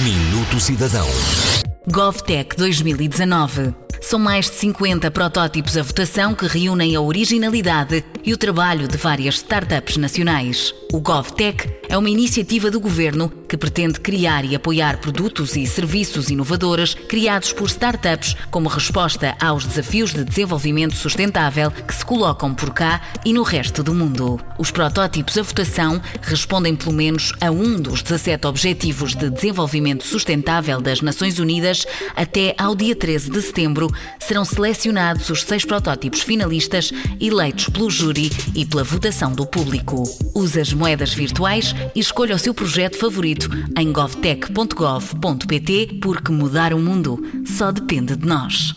Minuto Cidadão. GovTech 2019. São mais de 50 protótipos a votação que reúnem a originalidade e o trabalho de várias startups nacionais. O GovTech é uma iniciativa do governo que pretende criar e apoiar produtos e serviços inovadores criados por startups como resposta aos desafios de desenvolvimento sustentável que se colocam por cá e no resto do mundo. Os protótipos a votação respondem pelo menos a um dos 17 Objetivos de Desenvolvimento Sustentável das Nações Unidas até ao dia 13 de setembro serão selecionados os seis protótipos finalistas eleitos pelo júri e pela votação do público. Use as moedas virtuais e escolha o seu projeto favorito em govtech.gov.pt porque mudar o mundo só depende de nós.